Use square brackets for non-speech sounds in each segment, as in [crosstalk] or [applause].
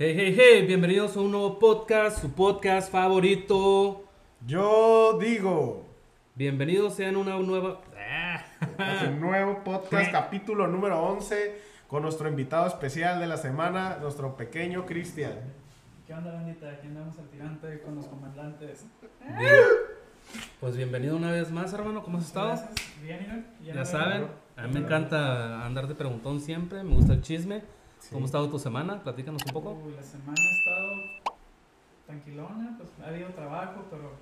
Hey, hey, hey, bienvenidos a un nuevo podcast, su podcast favorito. Yo digo, Bienvenidos sean a una nueva... es un nuevo podcast, capítulo número 11, con nuestro invitado especial de la semana, nuestro pequeño Cristian. ¿Qué onda, bandita? Aquí andamos al tirante con los comandantes. Bien. Pues bienvenido una vez más, hermano, ¿cómo has estado? Gracias. Bien, Iván. Ya saben, a mí me encanta andar de preguntón siempre, me gusta el chisme. Sí. ¿Cómo ha estado tu semana? Platícanos un poco. Uy, la semana ha estado tranquilona, pues ha habido trabajo, pero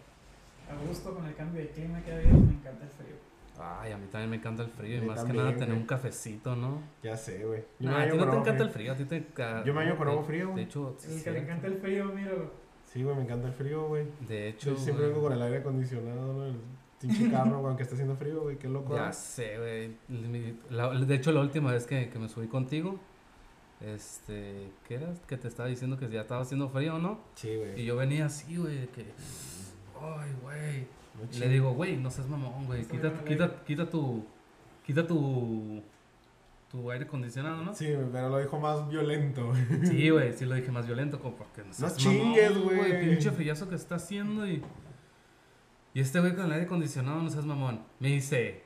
a gusto con el cambio de clima que ha habido, me encanta el frío. Ay, a mí también me encanta el frío y más también, que nada tener güey. un cafecito, ¿no? Ya sé, güey. Yo Nah, me a ti no te encanta el frío, a ti te... Yo me baño con agua fría, De güey. hecho, sí, el que le encanta el frío, miro. Sí, güey, me encanta el frío, güey. De hecho, Yo siempre vengo con el aire acondicionado, ¿no? El pinche carro, güey, aunque esté haciendo frío, güey, qué loco. Ya sé, güey. De hecho, la última vez que, que me subí contigo, este, ¿qué era? Que te estaba diciendo que ya estaba haciendo frío, ¿no? Sí, Y güey. yo venía así, güey, que, ay, güey. No Y Le chingues. digo, güey, no seas mamón, güey. Quita, quita, quita tu, quita tu, tu aire acondicionado, ¿no? Sí, güey, pero lo dijo más violento, güey. Sí, güey, sí lo dije más violento, como porque no seas chingues, mamón, güey. Pinche frillazo que está haciendo y. Y este güey con el aire acondicionado, no seas mamón. Me dice,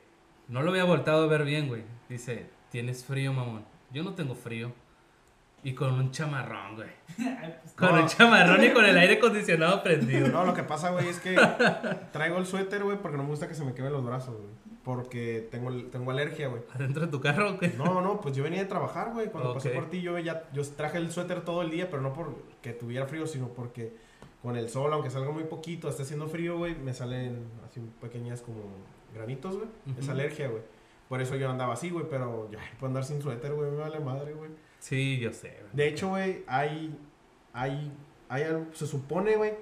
no lo había voltado a ver bien, güey. Dice, tienes frío, mamón. Yo no tengo frío. Y con un chamarrón, güey. [laughs] Pues, Con No. un chamarrón y con el aire acondicionado prendido. No, lo que pasa, güey, es que traigo el suéter, güey, porque no me gusta que se me quemen los brazos, güey. Porque tengo, tengo alergia, güey. ¿Adentro de tu carro o qué? No, no, pues yo venía de trabajar, güey. Cuando pasé por ti, yo ya, yo traje el suéter todo el día, pero no porque tuviera frío, sino porque con el sol, aunque salga muy poquito, esté haciendo frío, güey, me salen así pequeñas como granitos, güey. Es Ujú. alergia, güey. Por eso yo andaba así, güey, pero ya puedo andar sin suéter, güey, me vale madre, güey. Sí, yo sé, güey. De hecho, güey, hay, hay, hay algo, se supone, güey,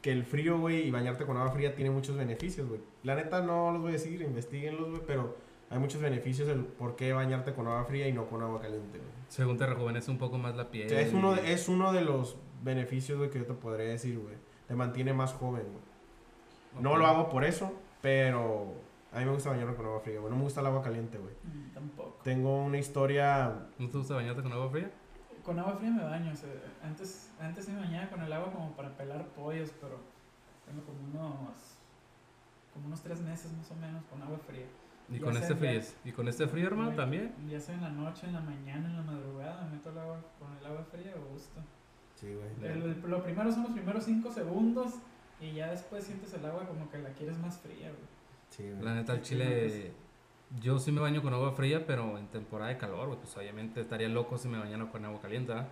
que el frío, güey, y bañarte con agua fría tiene muchos beneficios, güey. La neta no los voy a decir, investiguenlos, güey, pero hay muchos beneficios el por qué bañarte con agua fría y no con agua caliente, güey. Según te rejuvenece un poco más la piel. O sea, es uno, de, es uno de los beneficios, güey, que yo te podría decir, güey. Te mantiene más joven, güey. No lo hago por eso, pero a mí me gusta bañarme con agua fría, güey. No me gusta el agua caliente, güey. mm, tampoco. Tengo una historia... ¿No te gusta bañarte con agua fría? Con agua fría me baño. o sea, antes, antes sí me bañaba con el agua como para pelar pollos, pero tengo como unos, como unos tres meses más o menos con agua fría. ¿Y Ya con este frío? ¿Y con este frío, hermano, también? Ya sea en la noche, en la mañana, en la madrugada, me meto el agua con el agua fría a gusto. Sí, güey. El- el- lo primero son los primeros 5 segundos y ya después sientes el agua como que la quieres más fría, güey. Sí. La neta, al chile, yo sí me baño con agua fría, pero en temporada de calor, pues obviamente estaría loco si me bañara con agua caliente, ¿verdad?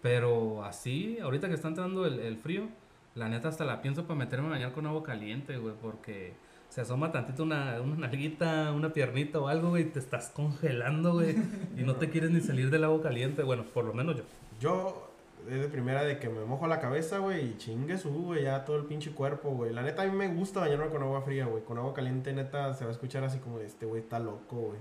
Pero así, ahorita que está entrando el, el frío, la neta hasta la pienso para meterme a bañar con agua caliente, güey, porque se asoma tantito una, una nalguita, una piernita o algo, güey, y te estás congelando, güey, y no te quieres ni salir del agua caliente, bueno, por lo menos yo. Yo, es de primera de que me mojo la cabeza, güey, y chingue su, güey, ya todo el pinche cuerpo, güey. La neta, a mí me gusta bañarme con agua fría, güey. Con agua caliente, neta, se va a escuchar así como, este güey está loco, güey.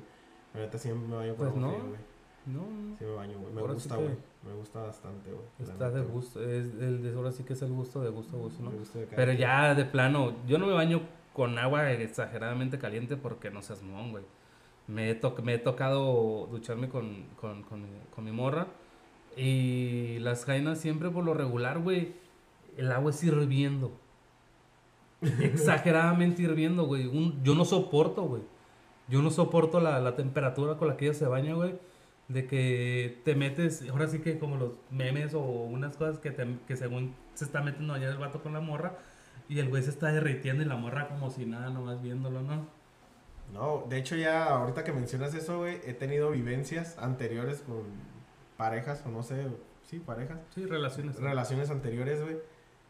La neta, siempre me baño con Pues agua no. fría, güey. No, no. Sí me baño, güey. Me Ahora sí gusta, que güey. Me gusta bastante, güey. Está de gusto, es, el, de- ahora sí que es el gusto de gusto a gusto, ¿no? Pero ya de plano, yo no me baño con agua exageradamente caliente porque no seas mon, güey. Me he, to- me he tocado ducharme con, con, con, con mi morra y las jainas siempre por lo regular, güey, el agua es hirviendo. [laughs] Exageradamente hirviendo, güey. Un- yo no soporto, güey. Yo no soporto la, la temperatura con la que ella se baña, güey. De que te metes, ahora sí que como los memes o unas cosas que, te- que según se está metiendo allá el vato con la morra y el güey se está derritiendo y la morra como si nada, nomás viéndolo, ¿no? No, de hecho ya, ahorita que mencionas eso, güey, he tenido vivencias anteriores con parejas, o no sé, sí, parejas. Sí, relaciones. relaciones anteriores, güey,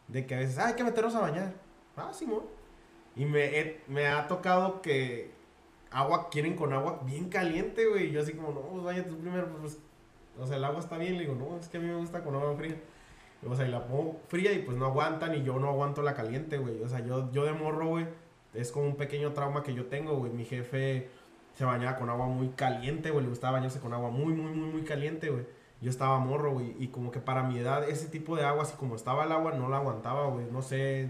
de que a veces, ah, hay que meternos a bañar. Ah, Simón. Y me, he- me ha tocado que agua, quieren con agua bien caliente, güey. Y yo así como, no, pues vaya tú primero, pues, o sea, el agua está bien. Le digo, no, es que a mí me gusta con agua fría. O sea, y la pongo fría y pues no aguantan y yo no aguanto la caliente, güey. O sea, yo, yo de morro, güey, es como un pequeño trauma que yo tengo, güey. Mi jefe se bañaba con agua muy caliente, güey. Le gustaba bañarse con agua muy, muy, muy, muy caliente, güey. Yo estaba morro, güey, y como que para mi edad ese tipo de agua, así como estaba el agua, no la aguantaba, güey. No sé,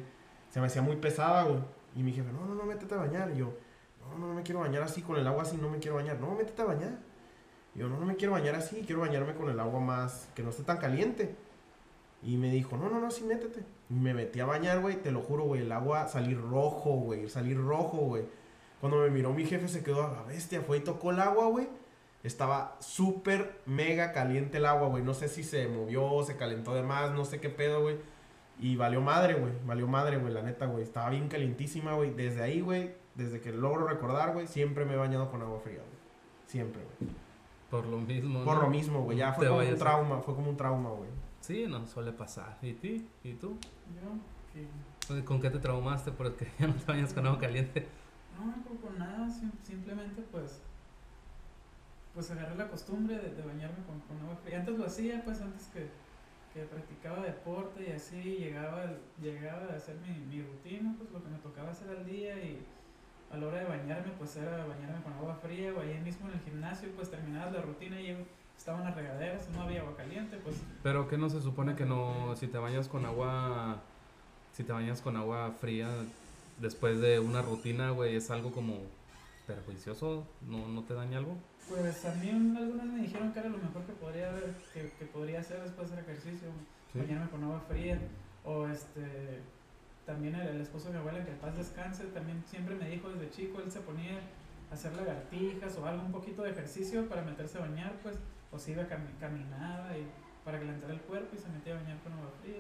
se me hacía muy pesada, güey. Y mi jefe, no, no, no, métete a bañar. Y yo, no, no, no me quiero bañar así, con el agua así, no me quiero bañar. No, métete a bañar. Yo, no, no me quiero bañar así, quiero bañarme con el agua más, que no esté tan caliente. Y me dijo, no, no, no, sí, métete. Y me metí a bañar, güey, te lo juro, güey, el agua salir rojo, güey, salir rojo, güey. Cuando me miró mi jefe se quedó a la bestia, fue y tocó el agua, güey. Estaba súper mega caliente el agua, güey. No sé si se movió, se calentó de más, no sé qué pedo, güey. Y valió madre, güey. Valió madre, güey, la neta, güey. Estaba bien calientísima, güey. Desde ahí, güey, desde que logro recordar, güey, siempre me he bañado con agua fría, güey. Siempre, güey. Por lo mismo. Por ¿no? lo mismo, güey. Ya fue Te como un a- trauma, fue como un trauma, güey. Sí, no, suele pasar. ¿Y ti? ¿Y tú? Yo, que ¿Con qué te traumaste? Porque [laughs] ya no te bañas con agua caliente. No, no con nada, sim- simplemente pues pues agarré la costumbre de, de bañarme con, con agua fría. Antes lo hacía, pues antes que, que practicaba deporte y así llegaba, llegaba a hacer mi, mi rutina, pues lo que me tocaba hacer al día y a la hora de bañarme pues era bañarme con agua fría o ahí mismo en el gimnasio pues terminabas la rutina y estaban las regaderas, no había agua caliente, pues Pero que no se supone que no, si te bañas con agua, si te bañas con agua fría después de una rutina, güey, es algo como perjuicioso, no, no te daña algo. Pues a mí un- algunas me dijeron que era lo mejor que podría haber, que, que podría hacer después de hacer ejercicio, Sí. bañarme con agua fría. O este, también el, el esposo de mi abuela, que en paz descanse, también siempre me dijo desde chico, él se ponía a hacer lagartijas o algo, un poquito de ejercicio para meterse a bañar, pues, o se iba cami- caminaba y para calentar el cuerpo y se metía a bañar con agua fría.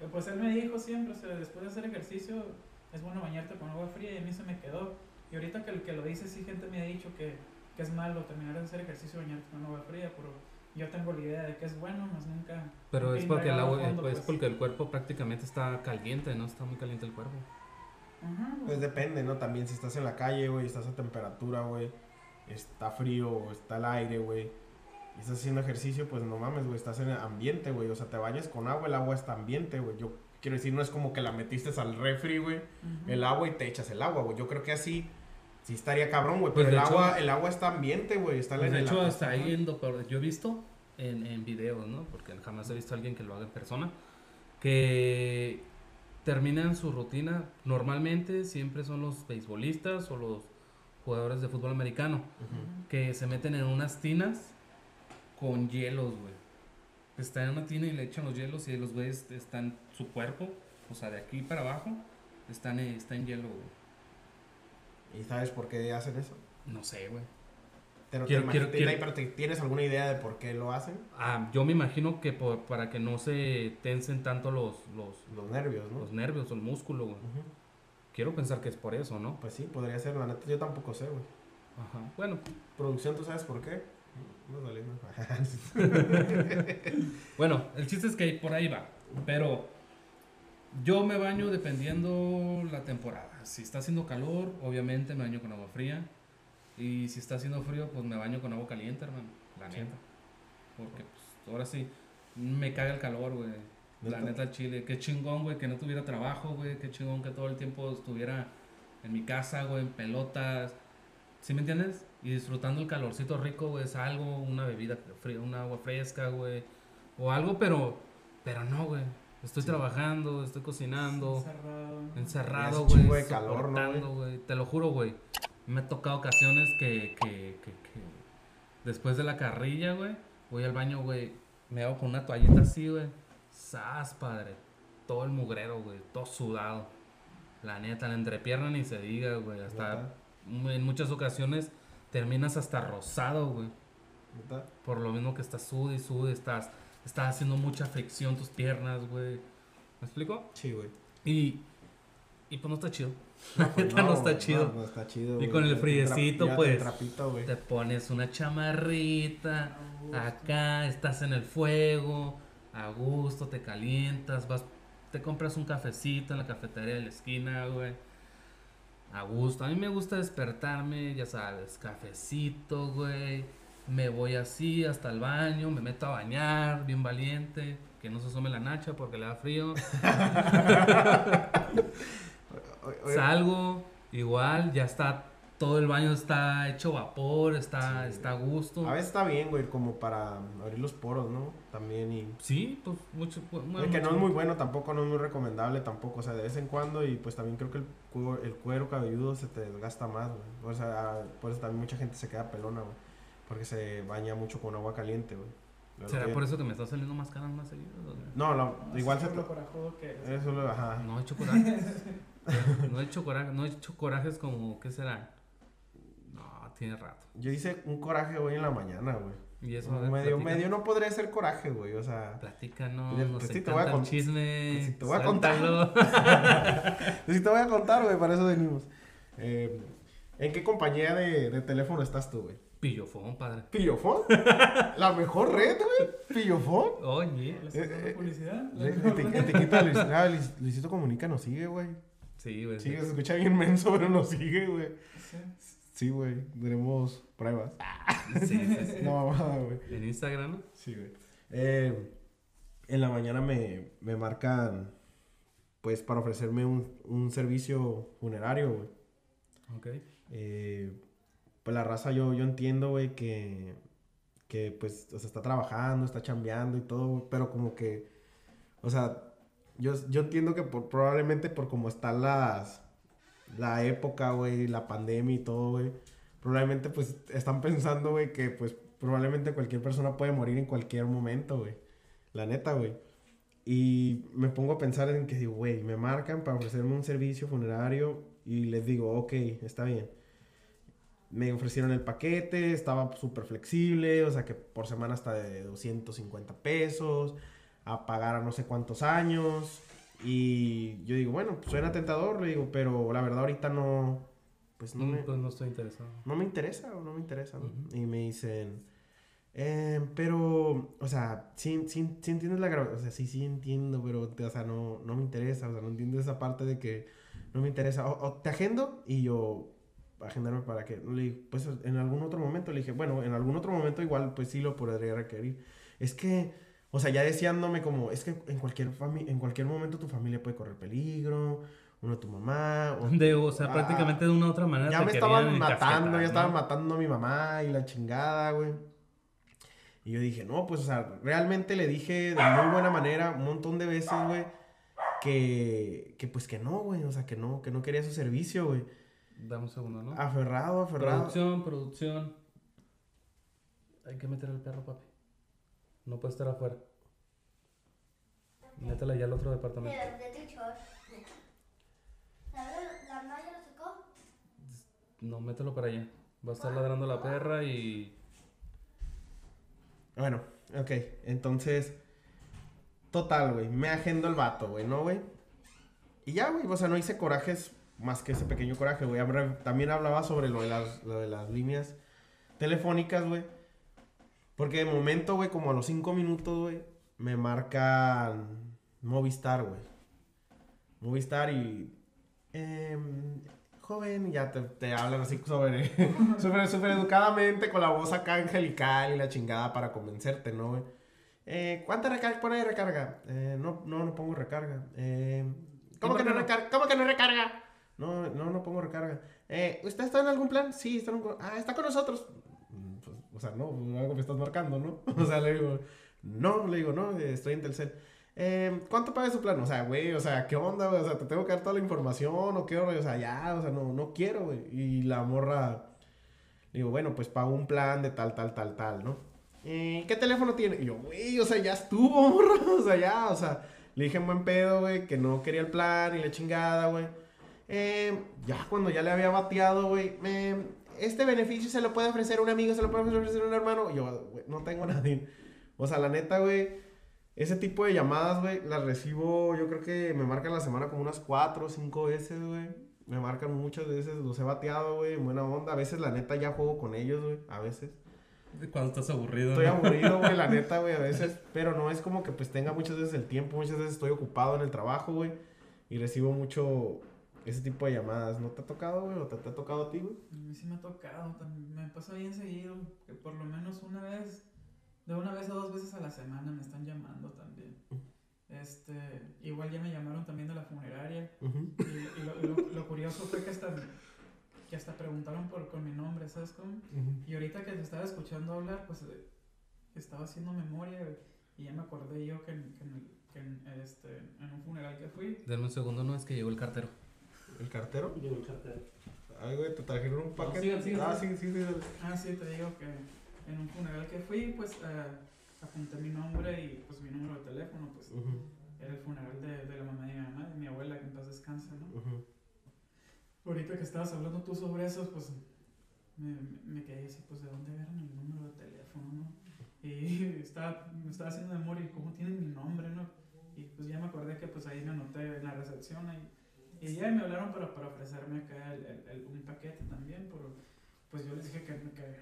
Y pues él me dijo siempre, o sea, después de hacer ejercicio es bueno bañarte con agua fría y a mí se me quedó. Y ahorita que, el que lo dice, sí gente me ha dicho que, que es malo terminar de hacer ejercicio y bañarte con agua fría, pero yo tengo la idea de que es bueno, más nunca. Pero nunca es porque el agua, fondo, es pues. porque el cuerpo prácticamente está caliente, ¿no? Está muy caliente el cuerpo. Ajá. Pues depende, ¿no? También si estás en la calle, güey, estás a temperatura, güey, está frío o está el aire, güey, y estás haciendo ejercicio, pues no mames, güey, estás en el ambiente, güey, o sea, te bañas con agua, el agua está ambiente, güey. Yo quiero decir, no es como que la metiste al refri, güey, el agua y te echas el agua, güey. Yo creo que así sí estaría cabrón, güey, Pues, pero el de hecho- agua, el agua está ambiente, güey, está Pues en de el hecho, hasta ahí en yo he visto en, en videos, ¿no? Porque jamás he visto a alguien que lo haga en persona, que terminan su rutina, normalmente siempre son los beisbolistas o los jugadores de fútbol americano, que se meten en unas tinas con hielos, güey. Están en una tina y le echan los hielos y los güeyes están, su cuerpo, o sea, de aquí para abajo, están, está en hielo, güey. ¿Y sabes por qué hacen eso? No sé, güey. Pero, Quiero- te quiero- quiero- te- ¿Tienes alguna idea de por qué lo hacen? Ah, yo me imagino que por- para que no se tensen tanto los, los, Los nervios, ¿no? los nervios el músculo, güey. Ujú. Quiero pensar que es por eso, ¿no? Pues sí, podría ser, la neta, yo tampoco sé, güey. Ajá. Bueno, Producción, ¿tú sabes por qué? No, dale, no. [laughs] bueno, el chiste es que por ahí va. Pero yo me baño dependiendo la temporada. Si está haciendo calor, obviamente me baño con agua fría. Y si está haciendo frío, pues me baño con agua caliente, hermano. La Sí. neta. Porque pues ahora sí, me caga el calor, güey. La ¿Neta? neta, Chile. Qué chingón, güey, que no tuviera trabajo, güey. Qué chingón que todo el tiempo estuviera en mi casa, güey, en pelotas. ¿Sí me entiendes? Y disfrutando el calorcito rico, güey. Es algo, una bebida fría, una agua fresca, güey. O algo, pero, pero no, güey. Estoy Sí. trabajando, estoy cocinando, Encerrado. encerrado, güey. chingo de calor, ¿no, güey. Te lo juro, güey. Me ha tocado ocasiones que, que, que, que después de la carrilla, güey, voy al baño, güey. Me hago con una toallita así, güey. Sas, padre. Todo el mugrero, güey. Todo sudado. La neta, la entrepierna ni se diga, güey. Hasta ¿Neta? en muchas ocasiones terminas hasta rosado, güey. Por lo mismo que estás sud y sud, estás, estás haciendo mucha fricción tus piernas, güey. ¿Me explico? Sí, güey. Y, y pues no está chido. No, pues [laughs] neta no está chido. No, no está chido. Y con el friecito, pues, trapito. Te pones una chamarrita, acá estás en el fuego, a gusto, te calientas, vas, te compras un cafecito en la cafetería de la esquina, güey. A gusto. A mí me gusta despertarme, ya sabes, cafecito, güey. Me voy así hasta el baño, me meto a bañar, bien valiente. Que no se asome la nacha porque le da frío. [laughs] Salgo, igual, ya está, todo el baño está hecho vapor, está, Sí. está a gusto. A veces está bien, güey, como para abrir los poros, ¿no? También y... Sí, pues mucho. bueno, Oye, que no es muy bueno tampoco, no es muy recomendable tampoco, o sea, de vez en cuando y pues también creo que el cuero, el cuero cabelludo se te desgasta más, güey. O sea, por eso también mucha gente se queda pelona, güey. Porque se baña mucho con agua caliente, güey. ¿Será que- por eso que me están saliendo más caras más seguido? No, Así igual es se... por lo corajudo que lo... Ajá. No he hecho corajes. [laughs] no he hecho corajes, no he hecho corajes como, ¿qué será? No, tiene rato. Yo hice un coraje hoy en la mañana, güey. Y eso, Medio, medio no podría ser coraje, güey. O sea... Platícanos, Pues nos sí, te voy a cont- chisme. pues sí, te voy a contar. suéltalo. [laughs] [laughs] Pues sí te voy a contar, güey. Para eso venimos. Eh, ¿En qué compañía de, de teléfono estás tú, güey? Pillofón, padre. ¿Pillofón? ¿La mejor red, güey? ¿Pillofón? Oye. ¿Le estás Eh, eh, publicidad? Etiqueta Luis, ah, Luis- Luisito Comunica nos sigue, güey. Sí, güey. Sí, se escucha bien menso, pero nos sigue, güey. Sí. Sí, güey. Tenemos pruebas. sí, sí, sí. [laughs] No, mamada, güey. En Instagram, ¿no? Sí, güey. Eh, en la mañana me, me marcan, pues, para ofrecerme un, un servicio funerario, güey. Ok. Eh, pues la raza yo, yo entiendo, güey, que, que pues, o sea, está trabajando, está chambeando y todo, pero como que, o sea, yo, yo entiendo que por, probablemente por cómo están las, la época, güey, la pandemia y todo, güey, probablemente pues están pensando, güey, que pues probablemente cualquier persona puede morir en cualquier momento, güey, la neta, güey. Y me pongo a pensar en que güey, me marcan para ofrecerme un servicio funerario y les digo, ok, está bien. Me ofrecieron el paquete, estaba súper flexible, o sea que por semana hasta de 250 pesos, a pagar a no sé cuántos años. Y yo digo, bueno, pues suena tentador, le digo, pero la verdad ahorita no, pues no Mm, me, Pues no estoy interesado. no me interesa o no me interesa. ¿no? Ujú. Y me dicen, "Eh, pero, o sea, sí, sí, sí entiendes la gravedad, o sea, sí, sí entiendo, pero, o sea, no, no me interesa, o sea, no entiendo esa parte de que no me interesa. O, o te agendo y yo, agendarme para que, le pues en algún otro momento, le dije, bueno, en algún otro momento igual, pues sí lo podría requerir. Es que, o sea, ya deseándome como, es que en cualquier, en cualquier momento tu familia puede correr peligro, uno tu mamá, o De, o sea, Ah, prácticamente de una u otra manera. ya me estaban matando, ya estaban matando a mi mamá y la chingada, güey. Y yo dije, no, pues, o sea, realmente le dije de muy buena manera un montón de veces, güey, que, que pues que no, güey, o sea, que no, que no quería su servicio, güey. Dame un segundo, ¿no? Aferrado, aferrado. Producción, producción. Hay que meter al perro, papi. No puede estar afuera. Métela ya al otro departamento. La malla lo sacó. No, mételo para allá. Va a estar ladrando la perra y. Bueno, ok, entonces, total, güey, me agendo el vato, güey, ¿no, güey? Y ya, güey, o sea, no hice corajes más que ese pequeño coraje, güey. También hablaba sobre lo de las, lo de las líneas telefónicas, güey. Porque de momento, güey, como a los cinco minutos, güey, me marcan Movistar, güey. Movistar y... em, joven, ya te, te hablan así sobre... [laughs] súper, súper educadamente, con la voz acá angelical y la chingada para convencerte, ¿no, güey? Eh, ¿Cuánta recarga? Pon ahí recarga. Eh, no, no, no pongo recarga. Eh, ¿Cómo ¿Y que no? recarga? ¿Cómo que no recarga? No, no, no pongo recarga. Eh, ¿Usted está en algún plan? Sí, está en un... Ah, está con nosotros. Mm, pues, o sea, no, algo me estás marcando, ¿no? [laughs] O sea, le digo, no, le digo, no, estoy en Telcel. Eh, ¿Cuánto paga su plan? O sea, güey, o sea, ¿qué onda, güey? O sea, ¿te tengo que dar toda la información o qué, güey? O sea, ya, o sea, no, no quiero, güey. Y la morra, le digo, bueno, pues pago un plan de tal, tal, tal, tal, ¿no? Eh, ¿Qué teléfono tiene? Y yo, güey, o sea, ya estuvo, [laughs] morra. O sea, ya, o sea, le dije en buen pedo, güey, que no quería el plan y la chingada, güey. Eh, ya cuando ya le había bateado, güey, eh, este beneficio se lo puede ofrecer un amigo, se lo puede ofrecer un hermano. Y yo, güey, no tengo nadie. O sea, la neta, güey, ese tipo de llamadas, güey, las recibo, yo creo que me marcan la semana como unas cuatro o cinco veces, güey. Me marcan muchas veces, los he bateado, güey, en buena onda. A veces, la neta, ya juego con ellos, güey, a veces. Cuando estás aburrido. Estoy ¿no? aburrido, güey, la [laughs] neta, güey, a veces. Pero no es como que pues tenga muchas veces el tiempo, muchas veces estoy ocupado en el trabajo, güey. Y recibo mucho ese tipo de llamadas. ¿No te ha tocado, güey? ¿O te, te ha tocado a ti, güey? A mí sí me ha tocado, me pasa bien seguido, que por lo menos una vez, de una vez a dos veces a la semana me están llamando también. Este, igual ya me llamaron también de la funeraria Ujú. y, y lo, lo- lo curioso fue que hasta, que hasta preguntaron por, con mi nombre, ¿sabes cómo? Y ahorita que te estaba escuchando hablar, pues eh, estaba haciendo memoria y ya me acordé yo que, en, que que en, este, en un funeral que fui, Denme un segundo, no es que llegó el cartero. ¿El cartero? Llegó el cartero. Ay, güey, te trajeron un paquete. sigan, ah, sigan. sí, sí, sí. ah sí, te digo que en un funeral que fui, pues eh, apunté mi nombre y pues mi número de teléfono, pues Ujú, era el funeral de, de la mamá de mi mamá, de mi abuela, que en paz descanse, ¿no? ujú. Ahorita que estabas hablando tú sobre eso, pues me, me quedé así, pues de dónde agarran el número de teléfono, ¿no? Y [laughs] estaba, me estaba haciendo memoria, ¿y cómo tienen mi nombre, no? Y pues ya me acordé que pues ahí me anoté en la recepción ahí. Y ya me hablaron para, para ofrecerme acá el, el- el- un paquete también, pero pues yo les dije que, que,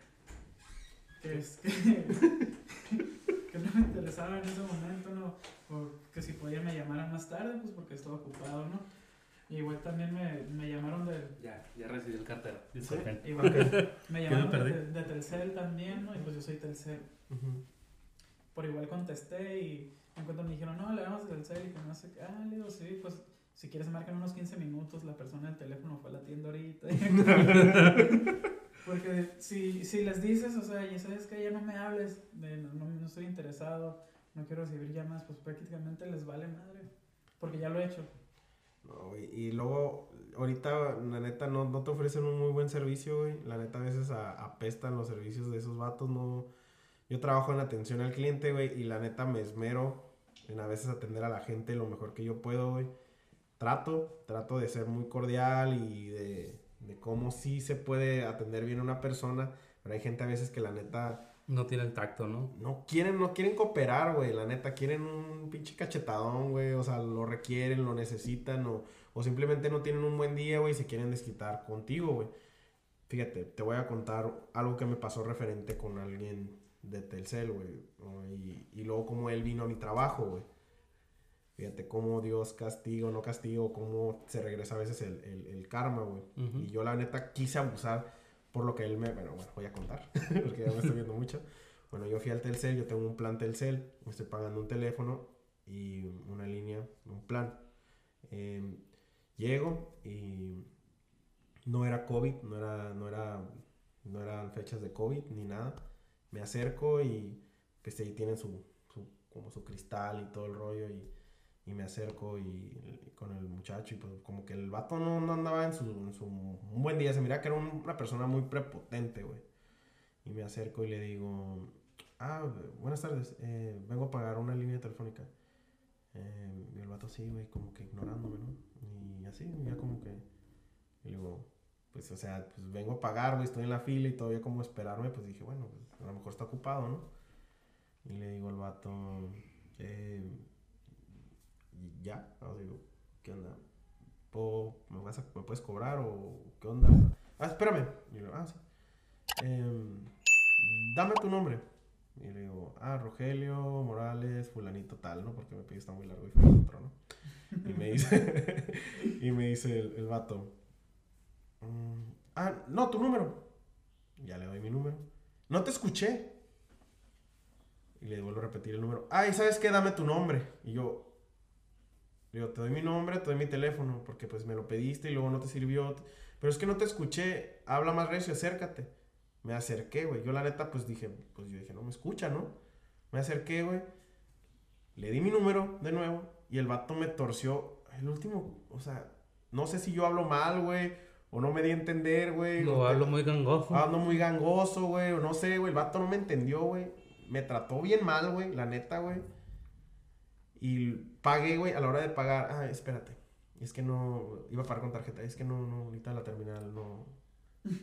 que, es- que, [laughs] que no me interesaba en ese momento, ¿no? O que si podía me llamaran más tarde, pues porque estaba ocupado, ¿no? Y igual también me, me llamaron del, Ya, ya recibí el cartero. Disculpen. Igual que [laughs] me llamaron de, de Telcel también, ¿no? Y pues yo soy Telcel. Ujú. Por igual contesté y en cuanto me dijeron, no, le damos a Telcel y que no sé qué. Ah, le digo, sí, pues si quieres marcar unos 15 minutos, la persona del teléfono fue a la tienda ahorita. [laughs] Porque si, si les dices, o sea, ya sabes que ya no me hables, de, no, no, no estoy interesado, no quiero recibir llamadas, pues prácticamente les vale madre. Porque ya lo he hecho. No, güey, Y luego, ahorita, la neta, no, no te ofrecen un muy buen servicio, güey. La neta, a veces a- apestan los servicios de esos vatos, no... Yo trabajo en atención al cliente, güey, y la neta me esmero en a veces atender a la gente lo mejor que yo puedo, güey. Trato, trato de ser muy cordial y de, de cómo sí se puede atender bien a una persona, pero hay gente a veces que la neta No tiene el tacto, ¿no? no quieren, no quieren cooperar, güey. La neta, quieren un pinche cachetadón, güey. O sea, lo requieren, lo necesitan, o, o simplemente no tienen un buen día, güey, y se quieren desquitar contigo, güey. Fíjate, te voy a contar algo que me pasó referente con alguien de Telcel, güey. Y, y luego cómo él vino a mi trabajo, güey. Fíjate cómo Dios castiga o no castiga, o cómo se regresa a veces el, el- el karma, güey. Y yo la neta quise abusar por lo que él me... Bueno, bueno, voy a contar, [laughs] porque ya me estoy viendo mucho. Bueno, yo fui al Telcel, yo tengo un plan Telcel, me estoy pagando un teléfono y una línea, un plan. Eh, llego y no era COVID, no era, no era, no eran fechas de COVID ni nada. Me acerco y pues ahí tienen su, su- como su cristal y todo el rollo y, y me acerco y, con el muchacho y pues como que el vato no, no andaba en su, en su buen día, se mira que era un- una persona muy prepotente, güey. Y me acerco y le digo, ah, buenas tardes, eh, vengo a pagar una línea telefónica. Eh, y el vato sí, güey, como que ignorándome, ¿no? Y así, ya como que, y digo, pues, o sea, pues vengo a pagar, güey, estoy en la fila y todavía como esperarme, pues dije, bueno, pues, a lo mejor está ocupado, ¿no? Y le digo al vato, eh, ya, o digo, ¿qué onda? ¿Puedo- me, ¿Me puedes cobrar o qué onda? Ah, espérame. Y le digo, ah, sí. Em, dame tu nombre. Y le digo, ah, Rogelio Morales, fulanito tal, ¿no? Porque me pidió está muy largo y fue otro, ¿no? Y me dice, [laughs] y me dice el, el vato, "Mm, ah, no, tu número. Ya le doy mi número. No te escuché. Y le vuelvo a repetir el número. Ay, ¿sabes qué? Dame tu nombre. Y yo, digo, te doy mi nombre, te doy mi teléfono, porque pues me lo pediste y luego no te sirvió. Pero es que no te escuché, habla más recio, acércate. Me acerqué, güey. Yo la neta, pues dije, pues yo dije, no me escucha, ¿no? Me acerqué, güey. Le di mi número de nuevo y el vato me torció. El último, o sea, no sé si yo hablo mal, güey, o no me di a entender, güey. Lo o te- hablo muy gangoso. Ando muy gangoso, güey, o no sé, güey. El vato no me entendió, güey. Me trató bien mal, güey, la neta, güey. Y pagué, güey, a la hora de pagar. Ah, espérate. Es que no. Iba a pagar con tarjeta. Es que no, no, ahorita en la terminal no.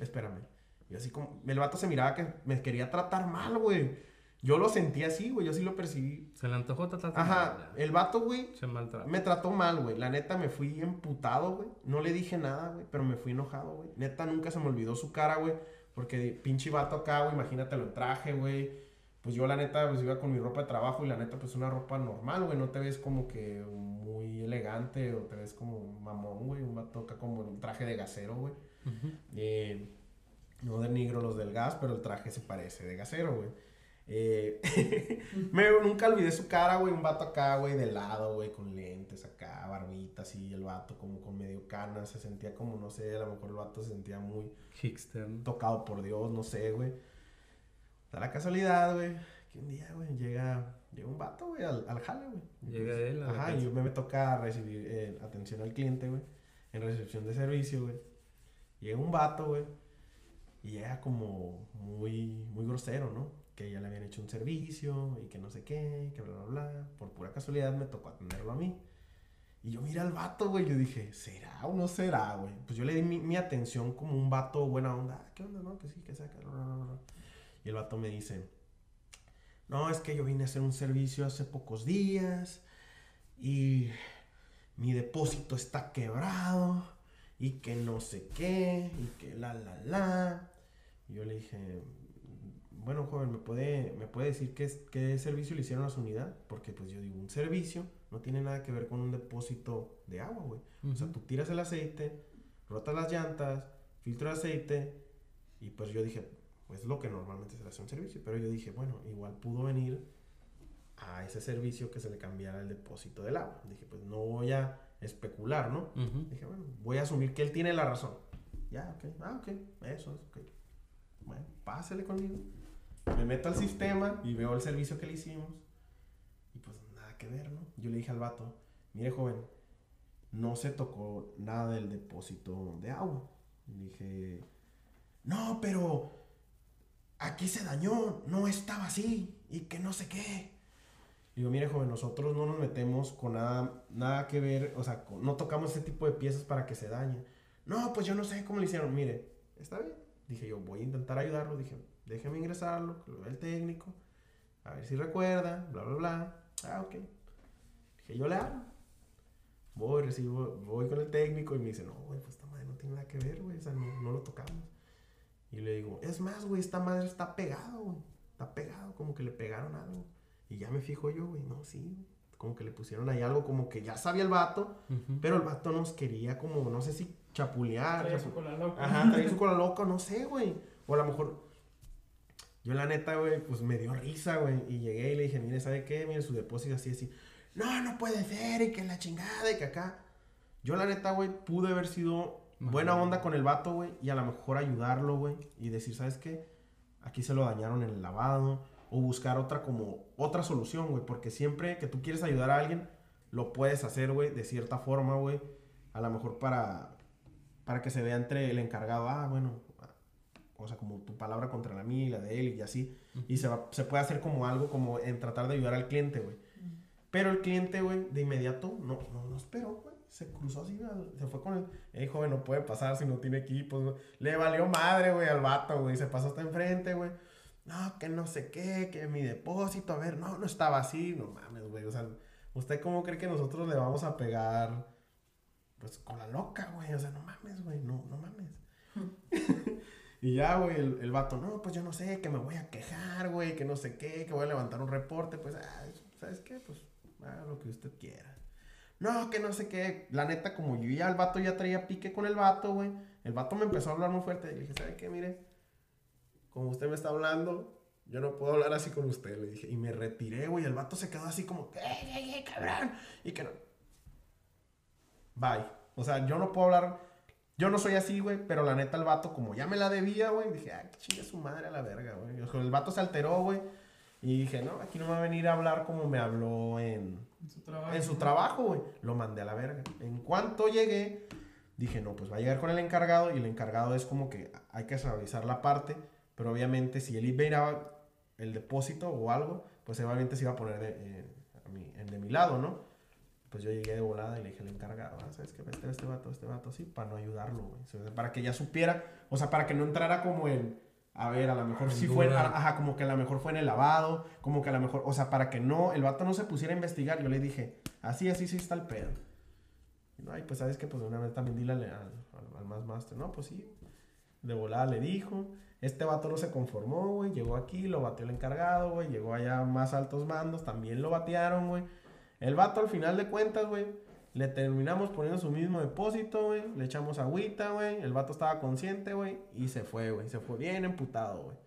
Espérame. Y así como. El vato se miraba que me quería tratar mal, güey. Yo lo sentí así, güey. Yo sí lo percibí. Se le antojó tratar. Ajá. El vato, güey, Se maltrata. me trató mal, güey. La neta me fui emputado, güey. No le dije nada, güey, pero me fui enojado, güey. Neta nunca se me olvidó su cara, güey. Porque pinche vato acá, güey, imagínate lo traje, güey. Pues yo la neta, pues iba con mi ropa de trabajo y la neta, pues una ropa normal, güey. No te ves como que muy elegante o te ves como mamón, güey. Un vato acá como un traje de gasero, güey. Eh, no denigro los del gas, pero el traje se parece de gasero, güey. Eh, [laughs] me, nunca olvidé su cara, güey. Un vato acá, güey, de lado, güey, con lentes acá, barbita, así. El vato como con medio canas. Se sentía como, no sé, a lo mejor el vato se sentía muy Hickster. ¿no? tocado por Dios, no sé, güey. Da la casualidad, güey, que un día, güey, llega, llega un vato, güey, al, al jale, güey. Llega él a Ajá, y yo me, toca recibir eh, atención al cliente, güey, en recepción de servicio, güey. Llega un vato, güey, y llega como muy, muy grosero, ¿no? que ya le habían hecho un servicio y que no sé qué, que bla, bla, bla. Por pura casualidad me tocó atenderlo a mí. Y yo miré al vato, güey, yo dije, ¿será o no será, güey? Pues yo le di mi, mi atención como un vato buena onda. Ah, ¿Qué onda, no? Que sí, que saca. Y el vato me dice, no, es que yo vine a hacer un servicio hace pocos días y mi depósito está quebrado y que no sé qué y que la, la, la. Y yo le dije, bueno, joven, ¿me puede, me puede decir qué, qué servicio le hicieron a su unidad? Porque pues yo digo, un servicio no tiene nada que ver con un depósito de agua, güey. O sea, tú tiras el aceite, rotas las llantas, filtro de aceite. Y pues yo dije, pues lo que normalmente se le hace a un servicio. Pero yo dije, bueno, igual pudo venir a ese servicio que se le cambiara el depósito del agua. Dije, pues no voy a especular, ¿no? Dije, bueno, voy a asumir que él tiene la razón. Ya, ok, ah, ok, eso es, ok. Bueno, pásele conmigo. Me meto al sistema y veo el servicio que le hicimos. Y pues nada que ver, ¿no? Yo le dije al vato, mire joven, no se tocó nada del depósito de agua. Y dije, no, pero aquí se dañó, no estaba así y que no sé qué. Digo, mire joven, nosotros no nos metemos con nada, nada que ver, o sea, no tocamos ese tipo de piezas para que se dañen. No, pues yo no sé cómo le hicieron. Mire, está bien. Dije yo, voy a intentar ayudarlo. Dije, déjeme ingresarlo, que lo vea el técnico, a ver si recuerda, bla, bla, bla. Ah, ok. Dije, yo le hablo. Voy, recibo, voy con el técnico y me dice, no, güey, pues esta madre no tiene nada que ver, güey, o sea, no, no lo tocamos. Y le digo, es más, güey, esta madre está pegado, güey. Está pegado, como que le pegaron algo. Y ya me fijo yo, güey, no, sí, güey. Como que le pusieron ahí algo, como que ya sabía el vato, pero el vato nos quería como, no sé si chapulear. Traía chapu- su cola loca. Ajá, traía su cola loca, no sé, güey. O a lo mejor. Yo, la neta, güey, pues me dio risa, güey. Y llegué y le dije, mire, ¿sabe qué? Mire, su depósito así, así. No, no puede ser, y que la chingada, y que acá. Yo, la neta, güey, pude haber sido buena onda con el vato, güey. Y a lo mejor ayudarlo, güey. Y decir, ¿sabes qué? Aquí se lo dañaron en el lavado. O buscar otra, como, otra solución, güey. Porque siempre que tú quieres ayudar a alguien, lo puedes hacer, güey, de cierta forma, güey. A lo mejor para, para que se vea entre el encargado, ah, bueno, ah, o sea, como tu palabra contra la mía y la de él y así. Y se, va, se puede hacer como algo, como en tratar de ayudar al cliente, güey. Pero el cliente, güey, de inmediato no, no, no esperó, güey. Se cruzó así, se fue con el. Ey, joven, no puede pasar si no tiene equipos. Le valió madre, güey, al vato, güey. Se pasó hasta enfrente, güey. No, que no sé qué, que mi depósito, a ver, no, no estaba así, no mames, güey. O sea, ¿usted cómo cree que nosotros le vamos a pegar? Pues con la loca, güey. O sea, no mames, güey, no, no mames. [laughs] y ya, güey, el, el vato, no, pues yo no sé, que me voy a quejar, güey, que no sé qué, que voy a levantar un reporte, pues, ah, ¿sabes qué? Pues, haga lo que usted quiera. No, que no sé qué. La neta, como yo ya el vato ya traía pique con el vato, güey. El vato me empezó a hablar muy fuerte. Y le dije, ¿sabe qué? Mire, como usted me está hablando, yo no puedo hablar así con usted. Le dije, y me retiré, güey. El vato se quedó así como, ¡ey, ey, ey, cabrón! Y que no. Bye. O sea, yo no puedo hablar. Yo no soy así, güey, pero la neta el vato, como ya me la debía, güey, dije, ah, que chingue su madre a la verga, güey. El vato se alteró, güey, y dije, no, aquí no me va a venir a hablar como me habló en, En su trabajo. güey. Lo mandé a la verga. En cuanto llegué, dije, no, pues va a llegar con el encargado y el encargado es como que hay que revisar la parte, pero obviamente si él iba a el depósito o algo, pues obviamente se iba a poner de, eh, a en de mi lado, ¿no? Pues yo llegué de volada y le dije al encargado, ah, ¿sabes qué? Este, este vato, este vato, sí, para no ayudarlo, güey. Para que ya supiera, o sea, para que no entrara como en, a ver, a lo mejor sí fue, ajá, como que a lo mejor fue en el lavado, como que a lo mejor, o sea, para que no, el vato no se pusiera a investigar, yo le dije, así, así, sí está el pedo. Y no, ay, pues sabes que pues de una vez también dile al, al, al- más master, no, pues sí, de volada le dijo, este vato no se conformó, güey, llegó aquí, lo bateó el encargado, güey, llegó allá más altos mandos, también lo batearon, güey. El vato al final de cuentas, güey, le terminamos poniendo su mismo depósito, güey, le echamos agüita, güey, el vato estaba consciente, güey, y se fue, güey, se fue bien emputado, güey.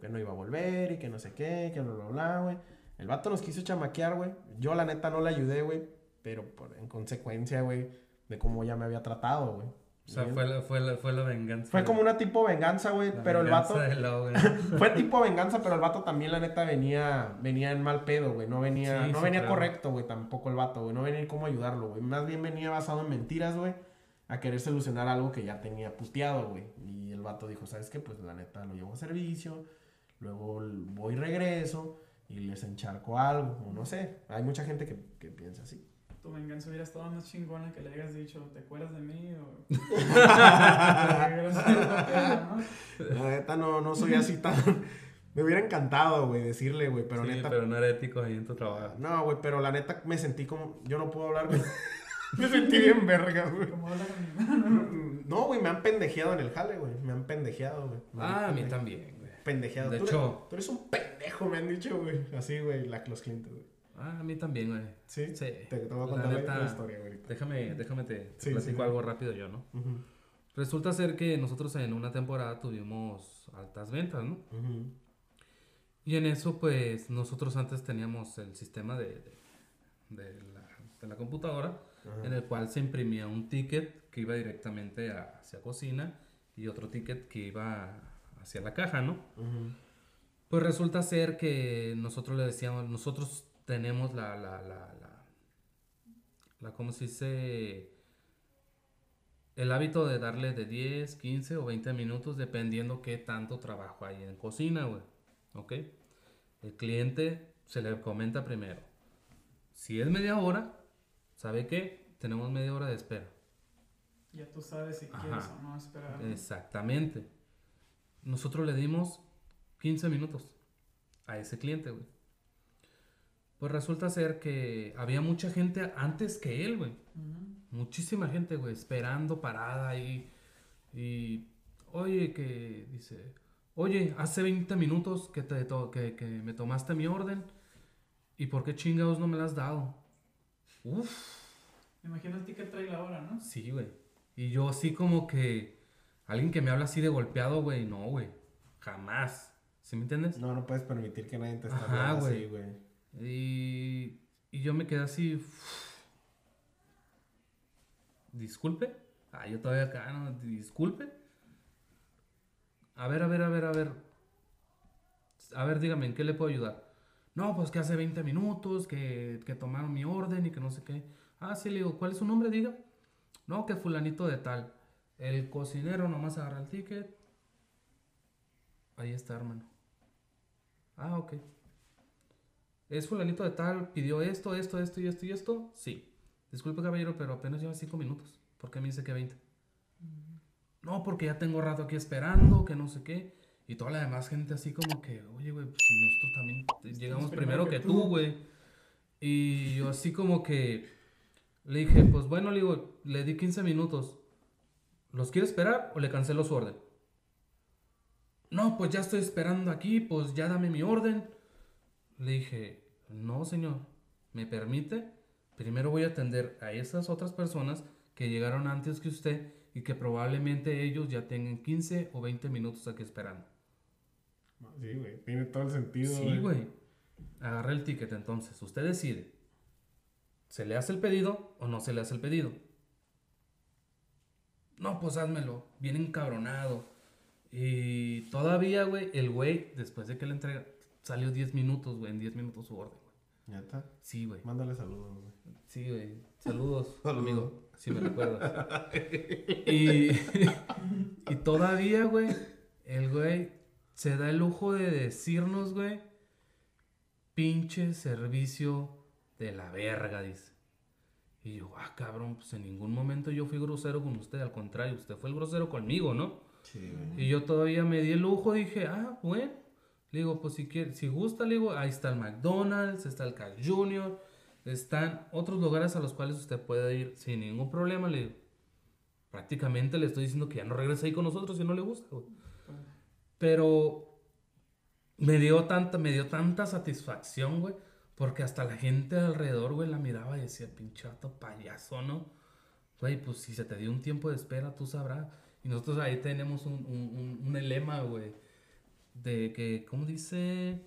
Que no iba a volver y que no sé qué, que bla, bla, bla, güey. El vato nos quiso chamaquear, güey. Yo la neta no le ayudé, güey, pero por- en consecuencia, güey, de cómo ya me había tratado, güey. O sea, fue la, fue la, fue la venganza. Fue como una tipo venganza, güey, pero el vato... [laughs] Fue tipo venganza, pero el vato también, la neta, venía, venía en mal pedo, güey. No venía, Sí, no sí, venía claro. correcto, güey, tampoco el vato, güey. No venía cómo ayudarlo, güey. Más bien venía basado en mentiras, güey. A querer solucionar algo que ya tenía puteado, güey. Y el vato dijo, ¿sabes qué? Pues la neta lo llevo a servicio. luego voy y regreso y les encharco algo, o no sé. Hay mucha gente que, que piensa así. Tu venganza hubiera estado más chingona que le hayas dicho, ¿te acuerdas de mí? O... [laughs] [laughs] La neta no, no soy así tan... Me hubiera encantado, güey, decirle, güey, pero Sí, neta... pero no era ético ahí en tu trabajo. No, güey, pero la neta me sentí como... Yo no puedo hablar, güey. [laughs] me sentí bien verga, güey. Como habla con mi hermano. No, güey, me han pendejeado en el jale, güey. Me han pendejeado, güey. Ah, a mí también, güey. Pendejeado. De tú, hecho- eres, tú eres un pendejo, me han dicho, güey. Así, güey, la, los clientes, güey. Ah, a mí también, güey. Sí. Sí. Te, te voy a contar la, neta- la historia, güey. Déjame, déjame te, te Sí, platico sí, algo rápido yo, ¿no? Ujú, Resulta ser que nosotros en una temporada tuvimos altas ventas, ¿no? ujú. Y en eso, pues, nosotros antes teníamos el sistema de, de, de la, de la computadora, Ajá. en el cual se imprimía un ticket que iba directamente a- hacia cocina y otro ticket que iba hacia la caja, ¿no? Ujú. Pues resulta ser que nosotros le decíamos, nosotros tenemos la, la, la, la, la ¿cómo se dice? El hábito de darle de 10, 15 o 20 minutos dependiendo qué tanto trabajo hay en cocina, güey. ¿Ok? El cliente se le comenta primero. Si es media hora, ¿sabe qué? Tenemos media hora de espera. Ya tú sabes si Ajá. quieres o no esperar. Exactamente. Nosotros le dimos 15 minutos a ese cliente, güey. Pues resulta ser que había mucha gente antes que él, güey. Muchísima gente, güey, esperando parada ahí. Y, oye, que dice, oye, hace 20 minutos que, te to- que, que me tomaste mi orden. ¿Y por qué chingados no me la has dado? Uf. Me imagino el ticket trae la hora, ¿no? Sí, güey. Y yo así como que alguien que me habla así de golpeado, güey, no, güey. Jamás. ¿Sí me entiendes? No, no puedes permitir que nadie te esté güey. así, güey. Y, y yo me quedé así. Disculpe. Ah, yo todavía acá, ¿no? Disculpe. A ver, a ver, a ver, a ver. A ver, dígame, ¿en qué le puedo ayudar? No, pues que hace 20 minutos que, que tomaron mi orden y que no sé qué. Ah, sí, le digo, ¿cuál es su nombre? Diga. No, que fulanito de tal. El cocinero nomás agarra el ticket. Ahí está, hermano. Ah, ok. ¿Es fulanito de tal? ¿Pidió esto, esto, esto y esto y esto? Sí. Disculpe, caballero, pero apenas lleva 5 minutos. ¿Por qué me dice que 20? No, porque ya tengo rato aquí esperando, que no sé qué. Y toda la demás gente así como que, oye, güey, pues si nosotros también llegamos primero que tú, güey. Y yo así como que le dije, pues bueno, le digo, le di 15 minutos. ¿Los quiere esperar o le cancelo su orden? No, pues ya estoy esperando aquí, pues ya dame mi orden. Le dije, no, señor, ¿me permite? Primero voy a atender a esas otras personas que llegaron antes que usted y que probablemente ellos ya tengan 15 o 20 minutos aquí esperando. Sí, güey. Tiene todo el sentido, Sí, güey. Agarra el ticket entonces. Usted decide. ¿Se le hace el pedido o no se le hace el pedido? No, pues házmelo. Bien encabronado. Y todavía, güey, el güey, después de que le entrega, salió 10 minutos, güey. En 10 minutos su orden. Ya está. Sí, güey. Mándale saludos, güey. Sí, güey. Saludos, [laughs] Saludos. amigo. Si me recuerdas. [laughs] y, [laughs] y todavía, güey, el güey se da el lujo de decirnos, güey, pinche servicio de la verga, dice. Y yo, ah, cabrón, pues en ningún momento yo fui grosero con usted, al contrario, usted fue el grosero conmigo, ¿no? Sí, güey. Y yo todavía me di el lujo, dije, ah, bueno. Le digo, pues si quiere, si gusta, le digo, ahí está el McDonald's, está el Carl Jr., están otros lugares a los cuales usted puede ir sin ningún problema. Le digo, prácticamente le estoy diciendo que ya no regrese ahí con nosotros si no le gusta, güey. Pero me dio tanta, me dio tanta satisfacción, güey, porque hasta la gente alrededor, güey, la miraba y decía, pinche vato payaso, ¿no? Güey, pues si se te dio un tiempo de espera, tú sabrás. Y nosotros ahí tenemos un, un, un, un lema, güey, de que, ¿cómo dice?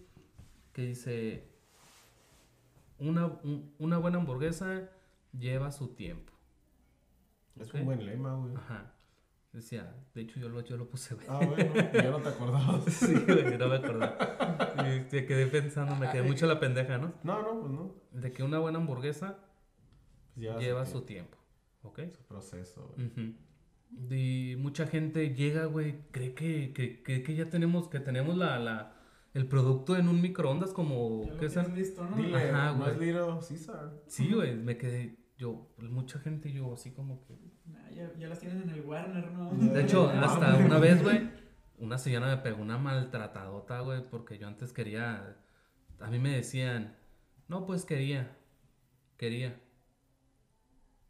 Que dice, una, un- una buena hamburguesa lleva su tiempo. Es un buen lema, güey. Ajá. Decía, de hecho yo lo, yo lo puse, güey. Ah, bueno. ya no te acordabas. [laughs] Sí, güey, no me acordaba. Y te quedé pensando, me quedé mucho la pendeja, ¿no? No, no, pues no. De que una buena hamburguesa lleva, lleva su, su tiempo, ¿ok? tiempo, su proceso, güey. Ujú. Y mucha gente llega, güey, cree que, que, que, que ya tenemos, que tenemos la, la, el producto en un microondas como... ¿Qué es? tienes listo, ¿no? Dile, Ajá, güey. Little Caesar. Sí, güey, me quedé... Yo, pues, mucha gente, yo así como que... Ah, ya, ya las tienen en el Warner, ¿no? De hecho, [laughs] hasta mames. una vez, güey, una señora me pegó una maltratadota, güey, porque yo antes quería... A mí me decían, no, pues quería, quería.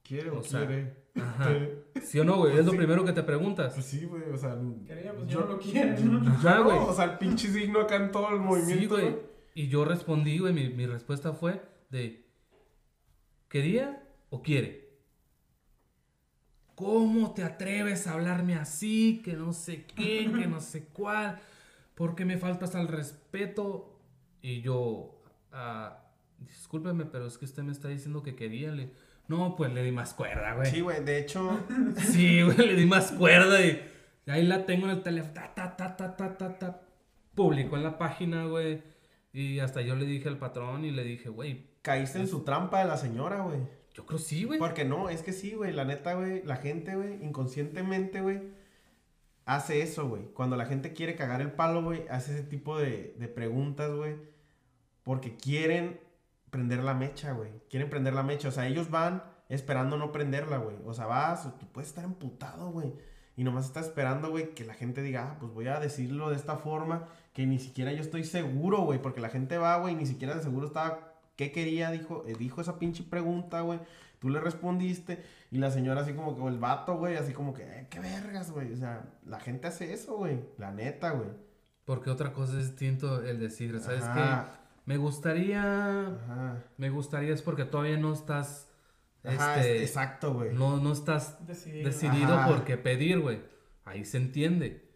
¿Quiere o, O sea, quiere? Ajá. ¿Sí o no, güey? Es lo primero que te preguntas. Pues sí, güey, o sea. Quería, pues yo- yo no lo quiero, no, güey. O sea, el pinche signo acá en todo el movimiento. Sí, güey. ¿no? Y yo respondí, güey, mi, mi respuesta fue de, ¿quería o quiere? ¿Cómo te atreves a hablarme así? Que no sé qué, que no sé cuál. ¿Por qué me faltas al respeto? Y yo, ah, discúlpeme, pero es que usted me está diciendo que quería. Le, no, pues le di más cuerda, güey. Sí, güey, de hecho. [laughs] Sí, güey, le di más cuerda y ahí la tengo en el teléfono. Ta, ta, ta, ta, ta, ta, ta. Publicó en la página, güey. Y hasta yo le dije al patrón y le dije, güey, Caíste en su trampa de la señora, güey. yo creo sí, güey. Porque no, es que sí, güey. La neta, güey. La gente, güey, inconscientemente, güey, hace eso, güey. Cuando la gente quiere cagar el palo, güey, hace ese tipo de, de preguntas, güey. Porque quieren prender la mecha, güey. Quieren prender la mecha. O sea, ellos van esperando no prenderla, güey. O sea, vas, tú puedes estar emputado, güey. Y nomás estás esperando, güey, que la gente diga, ah, pues voy a decirlo de esta forma, que ni siquiera yo estoy seguro, güey. Porque la gente va, güey, ni siquiera de seguro estaba, ¿qué quería? Dijo, eh, dijo esa pinche pregunta, güey. Tú le respondiste y la señora así como que, o el vato, güey, así como que, eh, qué vergas, güey. O sea, la gente hace eso, güey. La neta, güey. Porque otra cosa es distinto el decir, ¿sabes qué? Me gustaría, Ajá. me gustaría es porque todavía no estás, Ajá, este, es- exacto, güey. no, no estás Decidido. decidido Ajá. por qué pedir, güey. Ahí se entiende.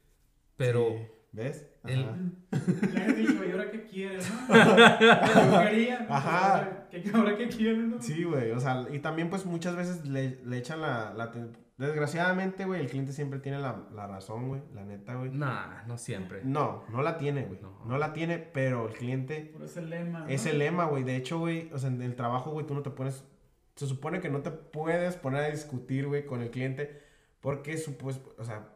Pero Sí, ¿Ves? el- Ajá. Le has dicho, ¿y ahora qué quieres, no? [laughs] Pues, Ajá. ahora ¿qué- ¿Ahora qué quieres, no? Sí, güey, o sea, y también pues muchas veces le, le echan la, la Desgraciadamente, güey, el cliente siempre tiene la, la razón, güey, la neta, güey. nah, no siempre. No, no la tiene, güey. No. No. la tiene, pero el cliente Por ese lema, ¿no? es el lema, güey. De hecho, güey, o sea, en el trabajo, güey, tú no te pones... Se supone que no te puedes poner a discutir, güey, con el cliente porque, pues, o sea,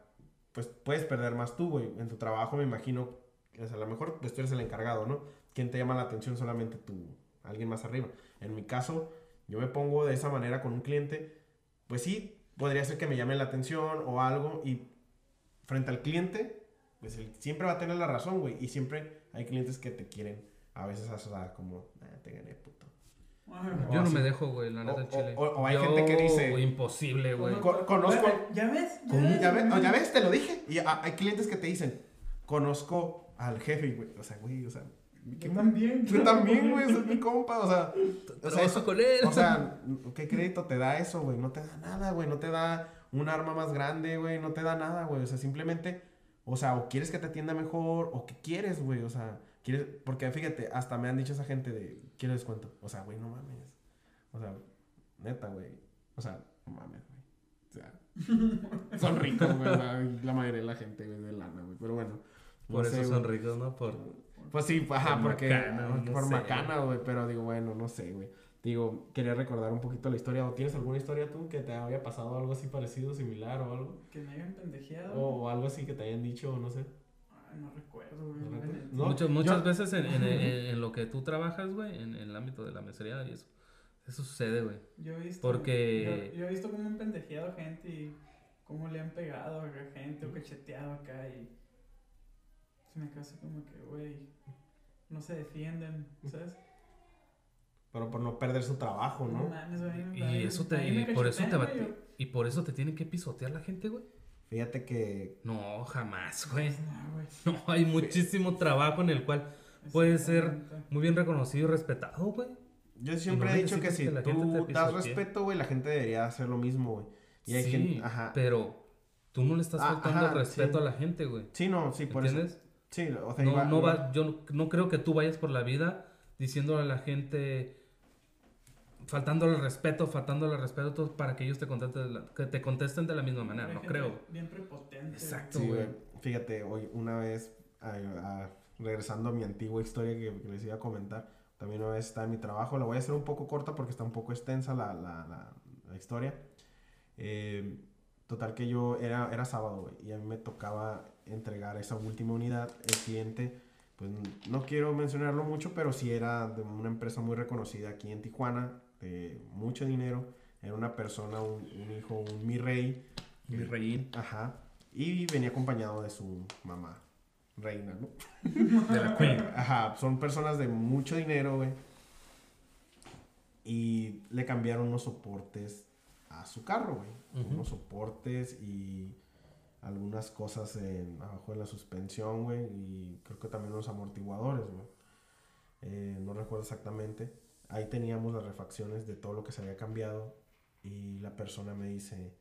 pues puedes perder más tú, güey. En tu trabajo, me imagino, o sea, a lo mejor pues, tú eres el encargado, ¿no? ¿Quién te llama la atención? Solamente tú, alguien más arriba. En mi caso, yo me pongo de esa manera con un cliente, pues sí, podría ser que me llame la atención o algo y frente al cliente, pues él siempre va a tener la razón, güey. Y siempre hay clientes que te quieren a veces asar como, ah, te gané, puto. Ajá. Yo no así. me dejo, güey, la neta, O- chile. o- o hay Yo, gente que dice- güey, imposible, güey. Co- conozco- ¿Ya ves? ¿Ya ves? Ya ves, no, ya ves, te lo dije. Y a- hay clientes que te dicen, conozco al jefe, güey. O sea, güey, o sea, ¿qué Yo también. Tú también, güey, es mi compa, o sea, o sea, eso, con él. o sea, ¿qué crédito te da eso, güey? No te da nada, güey, no te da un arma más grande, güey, no te da nada, güey, o sea, simplemente, o sea, o quieres que te atienda mejor, o qué quieres, güey, o sea, quieres, porque fíjate, hasta me han dicho esa gente de, quiero descuento, o sea, güey, no mames, o sea, neta, güey, o sea, no mames, güey, o sea, son ricos, güey, la mayoría de la gente, güey, de lana, güey, pero bueno. no Por sé, eso güey. son ricos, ¿no? Por... Pues sí, ajá, Por porque macana, ah, no por sé, macana, güey, pero digo, bueno, no sé, güey. Digo, quería recordar un poquito la historia. ¿O tienes alguna historia tú que te había pasado algo así parecido, similar o algo? Que me hayan pendejeado. O algo así que te hayan dicho, o no sé. Ay, no recuerdo, güey. ¿No. No, muchas muchas yo- veces en, en- en- en lo que tú trabajas, güey, en, en el ámbito de la mesería y eso, eso sucede, güey. Yo he visto. Porque- Yo, yo he visto cómo han pendejeado gente y cómo le han pegado a gente o cacheteado acá y. Se me así como que, güey. No se defienden, ¿sabes? Pero por no perder su trabajo, ¿no? mames, güey, Y eso te, y por eso te güey, y por eso te tiene que pisotear la gente, güey. Fíjate que. No, jamás, güey. No, güey. [laughs] No, hay muchísimo trabajo en el cual puede ser muy bien reconocido y respetado, güey. Yo siempre no he dicho que si que tú das respeto, güey, la gente debería hacer lo mismo, güey. Y hay sí, gente. Ajá. pero tú no le estás Ah, faltando ajá, el respeto sí. a la gente, güey. Sí, no, sí, por eso. ¿Entiendes? Sí, o sea, No, no va, yo no, no creo que tú vayas por la vida diciéndole a la gente, faltándole el respeto, faltándole el respeto todo para que ellos te contesten de la, que te contesten de la misma manera, no creo. Bien prepotente. Exacto. Sí, güey. güey. Fíjate, hoy una vez, a- a- regresando a mi antigua historia que, que les iba a comentar, también una vez estaba en mi trabajo, la voy a hacer un poco corta porque está un poco extensa la, la- la- la historia. Eh, total que yo, era, era sábado, güey, y a mí me tocaba entregar esa última unidad. El cliente pues no quiero mencionarlo mucho, pero sí era de una empresa muy reconocida aquí en Tijuana, de mucho dinero. Era una persona, un, un hijo, un mi rey. Mi reín Ajá. Y venía acompañado de su mamá, reina, ¿no? [laughs] de la Queen. Ajá, son personas de mucho dinero, güey. Y le cambiaron unos soportes a su carro, güey. Unos soportes y algunas cosas en, abajo de la suspensión, güey. Y creo que también unos amortiguadores, güey. Eh, no recuerdo exactamente. Ahí teníamos las refacciones de todo lo que se había cambiado. Y la persona me dice,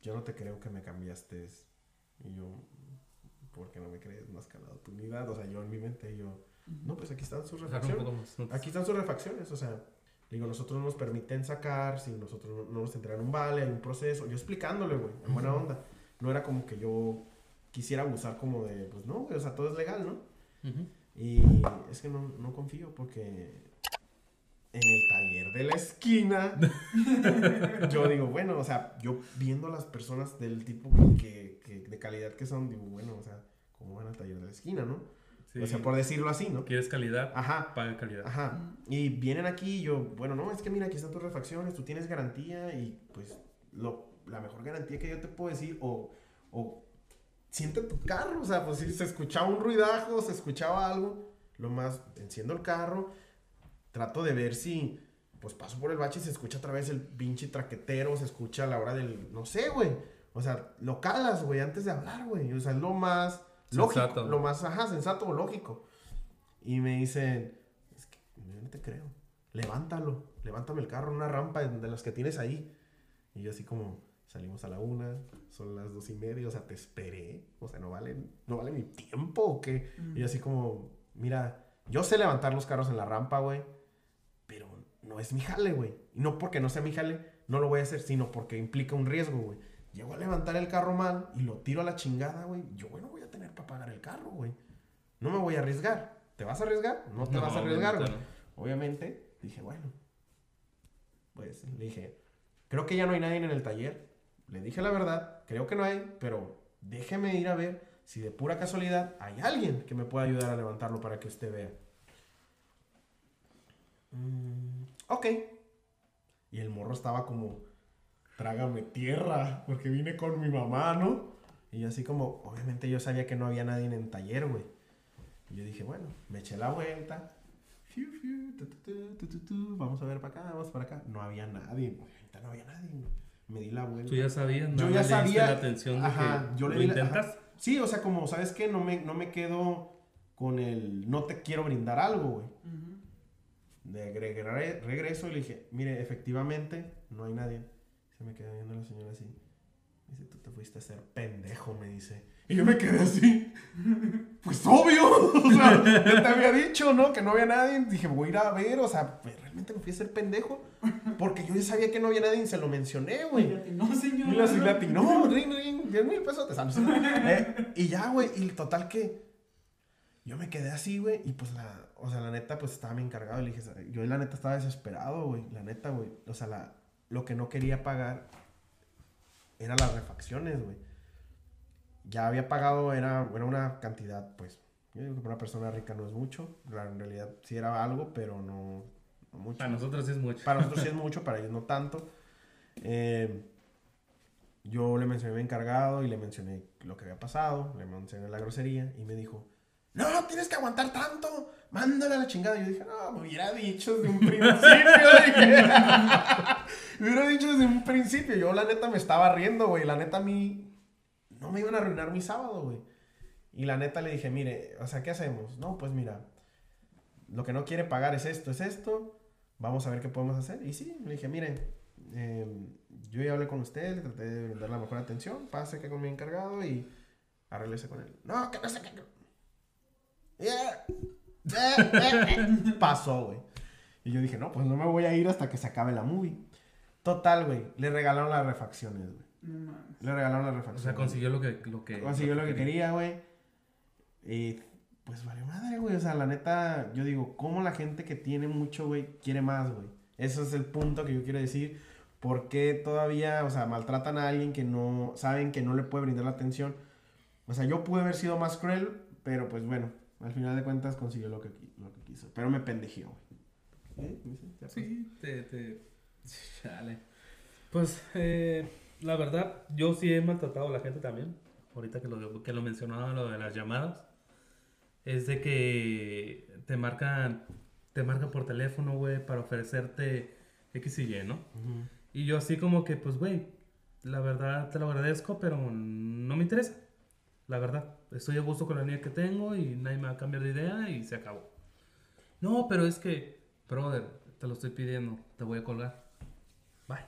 yo no te creo que me cambiaste. Y yo, ¿por qué no me crees más calado tu unidad? O sea, yo en mi mente, yo, no, pues aquí están sus refacciones. Aquí están sus refacciones, o sea, digo, nosotros no nos permiten sacar, si nosotros no, no nos entregan un vale, hay un proceso. Yo explicándole, güey, en buena onda. No era como que yo quisiera abusar como de, pues no, güey, o sea, todo es legal, ¿no? Y es que no, no confío porque en el taller de la esquina, [laughs] yo digo, bueno, o sea, yo viendo las personas del tipo que, que- de calidad que son, digo, bueno, o sea, ¿cómo van al taller de la esquina, no? Sí. O sea, por decirlo así, ¿no? ¿Quieres calidad? Ajá, Paga calidad. ajá. Y vienen aquí y yo, bueno, no, es que mira, aquí están tus refacciones, tú tienes garantía y pues lo, la mejor garantía que yo te puedo decir, o, o siente tu carro, o sea, pues si se escuchaba un ruidajo, se escuchaba algo, lo más, enciendo el carro, trato de ver si, pues paso por el bache y se escucha otra vez el pinche traquetero, se escucha a la hora del, no sé, güey, o sea, lo calas, güey, antes de hablar, güey, o sea, es lo más lógico, Sensato. lo más, ajá, sensato o lógico. Y me dicen, es que yo no te creo, levántalo, levántame el carro en una rampa de las que tienes ahí. Y yo así como, salimos a la una, son las dos y media, o sea, te esperé, o sea, no vale, no vale mi tiempo o qué. Mm. Y yo así como, mira, yo sé levantar los carros en la rampa, güey, pero no es mi jale, güey. Y no porque no sea mi jale, no lo voy a hacer, sino porque implica un riesgo, güey. Llego a levantar el carro mal y lo tiro a la chingada, güey. Yo, güey, no voy a tener para pagar el carro, güey. No me voy a arriesgar. ¿Te vas a arriesgar? No te No, vas a arriesgar, güey. obviamente Obviamente, dije, bueno, pues le dije, creo que ya no hay nadie en el taller. Le dije la verdad, creo que no hay, pero déjeme ir a ver si de pura casualidad hay alguien que me pueda ayudar a levantarlo para que usted vea. Mm, ok. Y el morro estaba como, trágame tierra, porque vine con mi mamá, ¿no? Y yo así como, obviamente yo sabía que no había nadie en el taller, güey. Y yo dije, bueno, me eché la vuelta. Fiu, fiu, tu, tu, tu, tu, tu, tu, Vamos a ver para acá, vamos para acá. No había nadie, güey. Ahorita no había nadie, güey. Me di la vuelta. Tú ya sabías, Yo ya sabía. la atención de Ajá, que yo le lo. Sí, o sea, como, ¿sabes qué? No me, no me quedo con el no te quiero brindar algo, güey. De regre- regreso y le dije, mire, efectivamente, no hay nadie. Se me queda viendo la señora así. Te fuiste a ser pendejo, me dice. Y yo me quedé así. [laughs] Pues obvio. [laughs] O sea, ya te había dicho, ¿no? Que no había nadie. Dije, voy a ir a ver. O sea, pues, realmente me fui a ser pendejo. Porque yo ya sabía que no había nadie y se lo mencioné, güey. No, señor. Y la latinó, ring, ring, 10 mil pesos, te sales. Eh, y ya, güey, y total que yo me quedé así, güey, y pues la, o sea, la neta, pues estaba bien encargado. Y le dije, yo la neta estaba desesperado, güey, la neta, güey. O sea, la, lo que no quería pagar era las refacciones, güey. Ya había pagado, era, era una cantidad, pues, yo digo que para una persona rica no es mucho. En realidad sí era algo, pero no, no mucho. Para nosotros sí es mucho. Para nosotros sí es [laughs] mucho, para ellos no tanto. Eh, yo le mencioné a mi encargado y le mencioné lo que había pasado, le mencioné la grosería y me dijo, no, tienes que aguantar tanto, mándale a la chingada. Yo dije, no, me hubiera dicho desde un principio. [laughs] dije. [laughs] me hubiera dicho desde un principio. Yo la neta me estaba riendo, güey. La neta a mí no me iban a arruinar mi sábado, güey. Y la neta le dije, mire, o sea, ¿qué hacemos? No, pues mira, lo que no quiere pagar es esto, es esto. Vamos a ver qué podemos hacer. Y sí, le dije, mire, eh, yo ya hablé con usted, le traté de dar la mejor atención, pase acá con mi encargado y arreglese con él. No, que no sé qué. Yeah. Eh, eh, eh. [laughs] Pasó, güey. Y yo dije, no, pues no me voy a ir hasta que se acabe la movie. Total, güey. Le regalaron las refacciones, güey. No. Le regalaron las O refacciones. sea, consiguió lo que, lo que, Consiguió lo que quería, güey. Y pues valió madre, güey. O sea, la neta, yo digo, ¿cómo la gente que tiene mucho, güey, quiere más, güey? Ese es el punto que yo quiero decir. ¿Por qué todavía, o sea, maltratan a alguien que no, saben que no le puede brindar la atención? O sea, yo pude haber sido más cruel, Pero pues bueno, al final de cuentas consiguió lo que, lo que quiso. Pero me pendejió, güey. ¿Eh? Sí, te, te... [laughs] Chale. Pues, eh, la verdad, yo sí he maltratado a la gente también. Ahorita que lo, que lo mencionaba, lo de las llamadas. Es de que te marcan, te marcan por teléfono, güey, para ofrecerte X y Y, ¿no? Y yo así como que, pues, güey, la verdad te lo agradezco, pero no me interesa. La verdad, estoy a gusto con la niña que tengo y nadie me va a cambiar de idea y se acabó. No, pero es que, brother, te lo estoy pidiendo, te voy a colgar. Bye.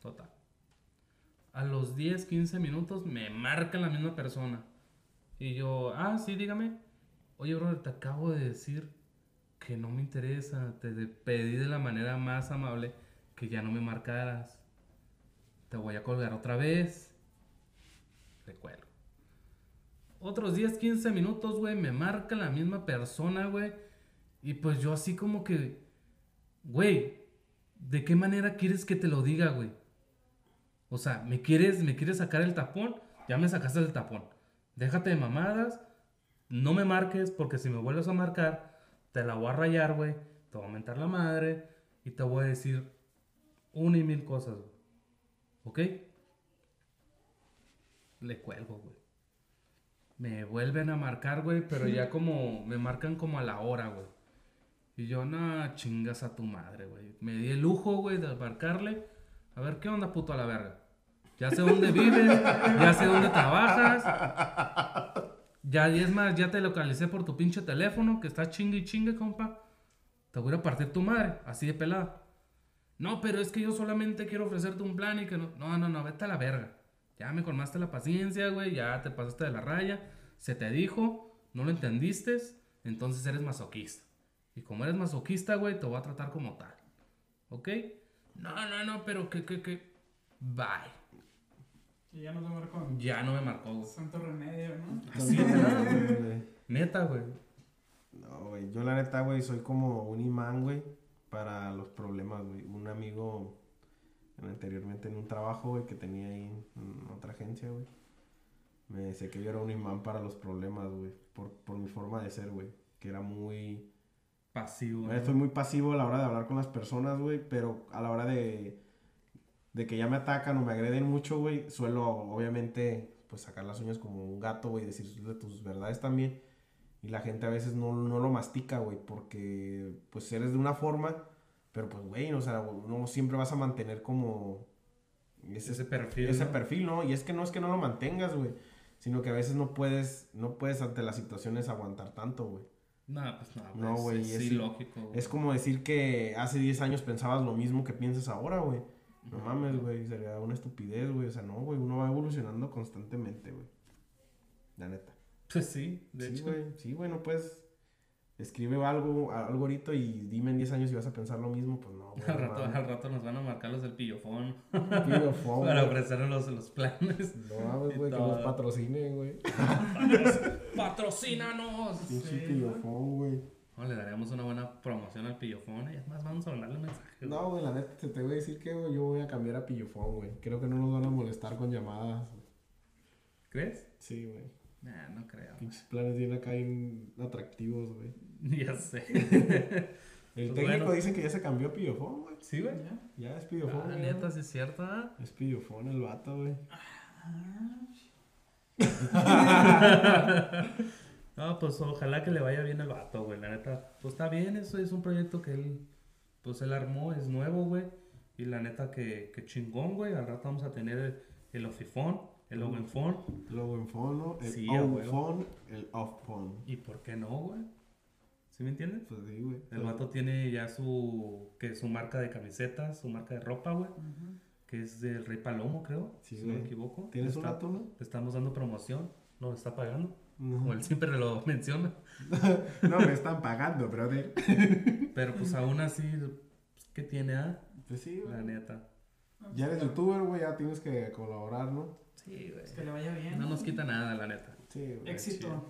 Total. A los 10, 15 minutos me marca la misma persona. Y yo, ah, sí, dígame. Oye, brother, te acabo de decir que no me interesa. Te pedí de la manera más amable que ya no me marcaras. Te voy a colgar otra vez. Te cuelgo. Otros 10, 15 minutos, güey, me marca la misma persona, güey. Y pues yo así como que, güey, ¿de qué manera quieres que te lo diga, güey? O sea, ¿me quieres, ¿me quieres sacar el tapón? Ya me sacaste el tapón. Déjate de mamadas. No me marques porque si me vuelves a marcar, te la voy a rayar, güey. Te voy a mentar la madre y te voy a decir una y mil cosas, güey. ¿Ok? Le cuelgo, güey. Me vuelven a marcar, güey, pero ya como me marcan como a la hora, güey. Y yo, no, chingas a tu madre, güey. Me di el lujo, güey, de marcarle. A ver, ¿qué onda, puto a la verga? Ya sé dónde vives, ya sé dónde trabajas. Ya, y es más, ya te localicé por tu pinche teléfono, que está chingue y chingue, compa. Te voy a partir tu madre, así de pelada. No, pero es que yo solamente quiero ofrecerte un plan y que no. No, no, no, vete a la verga. Ya me colmaste la paciencia, güey, ya te pasaste de la raya. Se te dijo, no lo entendiste, entonces eres masoquista. Y como eres masoquista, güey, te voy a tratar como tal. ¿Ok? No, no, no, pero que, que, que. Bye. Y ya no te marcó. Ya no me marcó, güey. Santo remedio, ¿no? Así güey. Neta, güey. No, güey. Yo la neta, güey, soy como un imán, güey, para los problemas, güey. Un amigo anteriormente en un trabajo, güey, que tenía ahí en otra agencia, güey. Me decía que yo era un imán para los problemas, güey. Por, por mi forma de ser, güey. Que era muy... Pasivo. Güey, Soy muy pasivo a la hora de hablar con las personas, güey, pero a la hora de, de que ya me atacan o me agreden mucho, güey, suelo obviamente pues sacar las uñas como un gato, güey, decir de tus verdades también. Y la gente a veces no, no lo mastica, güey, porque pues eres de una forma, pero pues, güey, o sea, no siempre vas a mantener como ese, Ese perfil. ese ¿no? perfil, ¿no? Y es que no es que no lo mantengas, güey, sino que a veces no puedes, no puedes ante las situaciones aguantar tanto, güey. No, pues no, No, es- güey, Es, es- ilógico. Es como decir que hace 10 años pensabas lo mismo que piensas ahora, güey. No mames, güey, sería una estupidez, güey. O sea, no, güey, uno va evolucionando constantemente, güey. La neta. Pues sí, de sí, hecho. sí, güey, no puedes. Escribe algo, algo ahorita y dime en 10 años si vas a pensar lo mismo, pues no, [laughs] güey. Al rato, al rato nos van a marcar los del pillofón [laughs] phone, para ofrecernos los, los planes. No güey, que nos patrocinen, güey. [laughs] ¡Patrocínanos! Pinche Sí, pillofón, güey. No, le daríamos una buena promoción al pillofón. Y es más, vamos a mandarle un mensaje. güey. No, güey, la neta, te, te voy a decir que güey, yo voy a cambiar a pillofón, güey. Creo que no nos van a molestar con llamadas. güey. ¿Crees? Sí, güey. Nah, no creo. Pinches planes bien acá bien atractivos, güey. [laughs] ya sé. [laughs] El Pues técnico bueno. dicen que ya se cambió a Pillofón, güey. ¿Sí, güey? ¿Ya? Ya es Pillofón. Ah, güey. neta, sí es cierto. ¿ah? Es Pillofón el vato, güey. [laughs] No, pues ojalá que le vaya bien al vato, güey. La neta, pues está bien, eso es un proyecto que él, pues él armó, es nuevo, güey. Y la neta que, que chingón, güey. Al rato vamos a tener el, el ofifón, el owenfón. Luego en fono, el Sí, phone, el off phone. ¿Y por qué no, güey? ¿Sí me entiendes? Pues sí, güey. El vato tiene ya su, que su marca de camisetas, su marca de ropa, güey. Que es del Rey Palomo, creo. Sí, si no me equivoco. ¿Tienes un rato, no? Le estamos dando promoción. No, está pagando. No. O él siempre lo [laughs] menciona. [laughs] No me están pagando, brother. [laughs] Pero pues aún así, pues, ¿qué tiene, ah? Pues sí, La güey. neta. Ya eres youtuber, güey, ya tienes que colaborar, ¿no? Sí, güey. Que le vaya bien. No nos quita nada, la neta. Sí, güey. Éxito.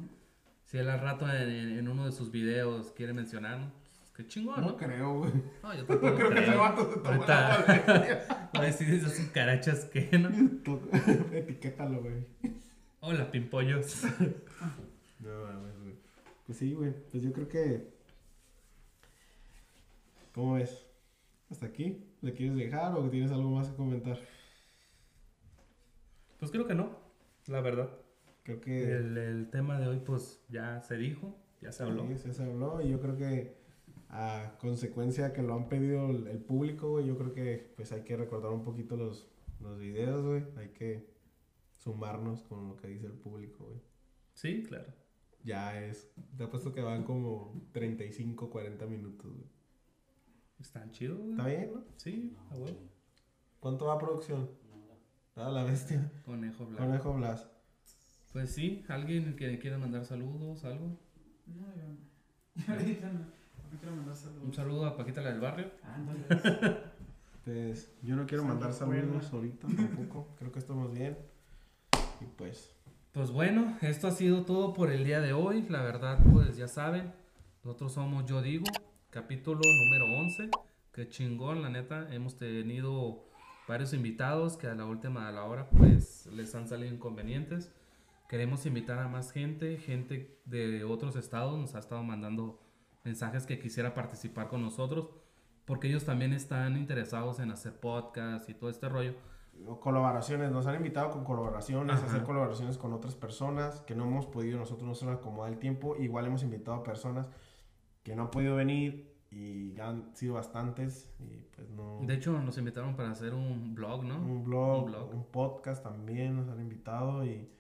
Si él al rato en, en- uno de sus videos quiere mencionarnos, pues qué chingón, No ¿no? creo, güey. No, yo [laughs] tampoco Creo que ese creo. vato se tomó la a decir esas carachas que, ¿no? [laughs] Etiquétalo, güey. Hola, pimpollos. [laughs] No mames, güey. Pues sí, güey. Pues yo creo que. ¿Cómo ves? ¿Hasta aquí? ¿Le quieres dejar o tienes algo más que comentar? Pues creo que no, la verdad. Creo que. El, el tema de hoy, pues ya se dijo, ya se habló. Sí, se habló y yo creo que a consecuencia que lo han pedido el, el público, güey, yo creo que pues hay que recordar un poquito los, los videos, güey. Hay que sumarnos con lo que dice el público, güey. Sí, claro. Ya es, te apuesto que van como 35, 40 minutos, güey. Están chidos, güey. ¿Está bien, no? Sí, a huevo. ¿Cuánto va a producción? Ah, la bestia. Conejo blanco. Conejo Blas. Pues sí, alguien que quiera mandar saludos, algo. No, yo no. [laughs] Ahorita no. No quiero mandar saludos. Un saludo a Paquita la del barrio. Ándale. [laughs] Pues yo no quiero mandar buena. saludos ahorita [laughs] tampoco. Creo que estamos bien. Y pues, Pues bueno, esto ha sido todo por el día de hoy. La verdad, pues ya saben, nosotros somos Yo Digo, capítulo número 11. Qué chingón, la neta. Hemos tenido varios invitados que a la última a la hora, pues les han salido inconvenientes. Queremos invitar a más gente, gente de otros estados nos ha estado mandando mensajes que quisiera participar con nosotros, porque ellos también están interesados en hacer podcast y todo este rollo. o colaboraciones. Nos han invitado con colaboraciones, Ajá. hacer colaboraciones con otras personas que no hemos podido, nosotros no se nos acomoda el tiempo. Igual hemos invitado a personas que no han podido venir y han sido bastantes. Y pues no. De hecho, nos invitaron para hacer un blog, ¿no? un blog, un blog. un podcast también nos han invitado y,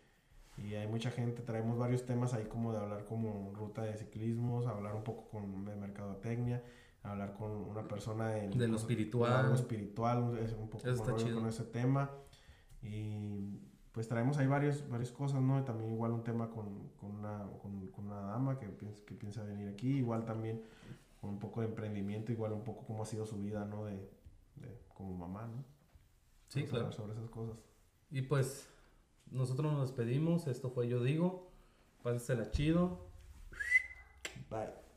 y hay mucha gente, traemos varios temas ahí como de hablar como ruta de ciclismos, hablar un poco con de mercadotecnia, hablar con una persona en- De lo cosas- espiritual. algo espiritual, es un poco con con ese tema y pues traemos ahí varios, varias cosas, ¿no? Y también igual un tema con, con una, con, con una dama que piensa, que piensa venir aquí, igual también con un poco de emprendimiento, igual un poco cómo ha sido su vida, ¿no? De, de como mamá, ¿no? Sí, Vamos claro. hablar sobre esas cosas. Y pues nosotros nos despedimos. Esto fue Yo Digo. Pásensela chido. Bye.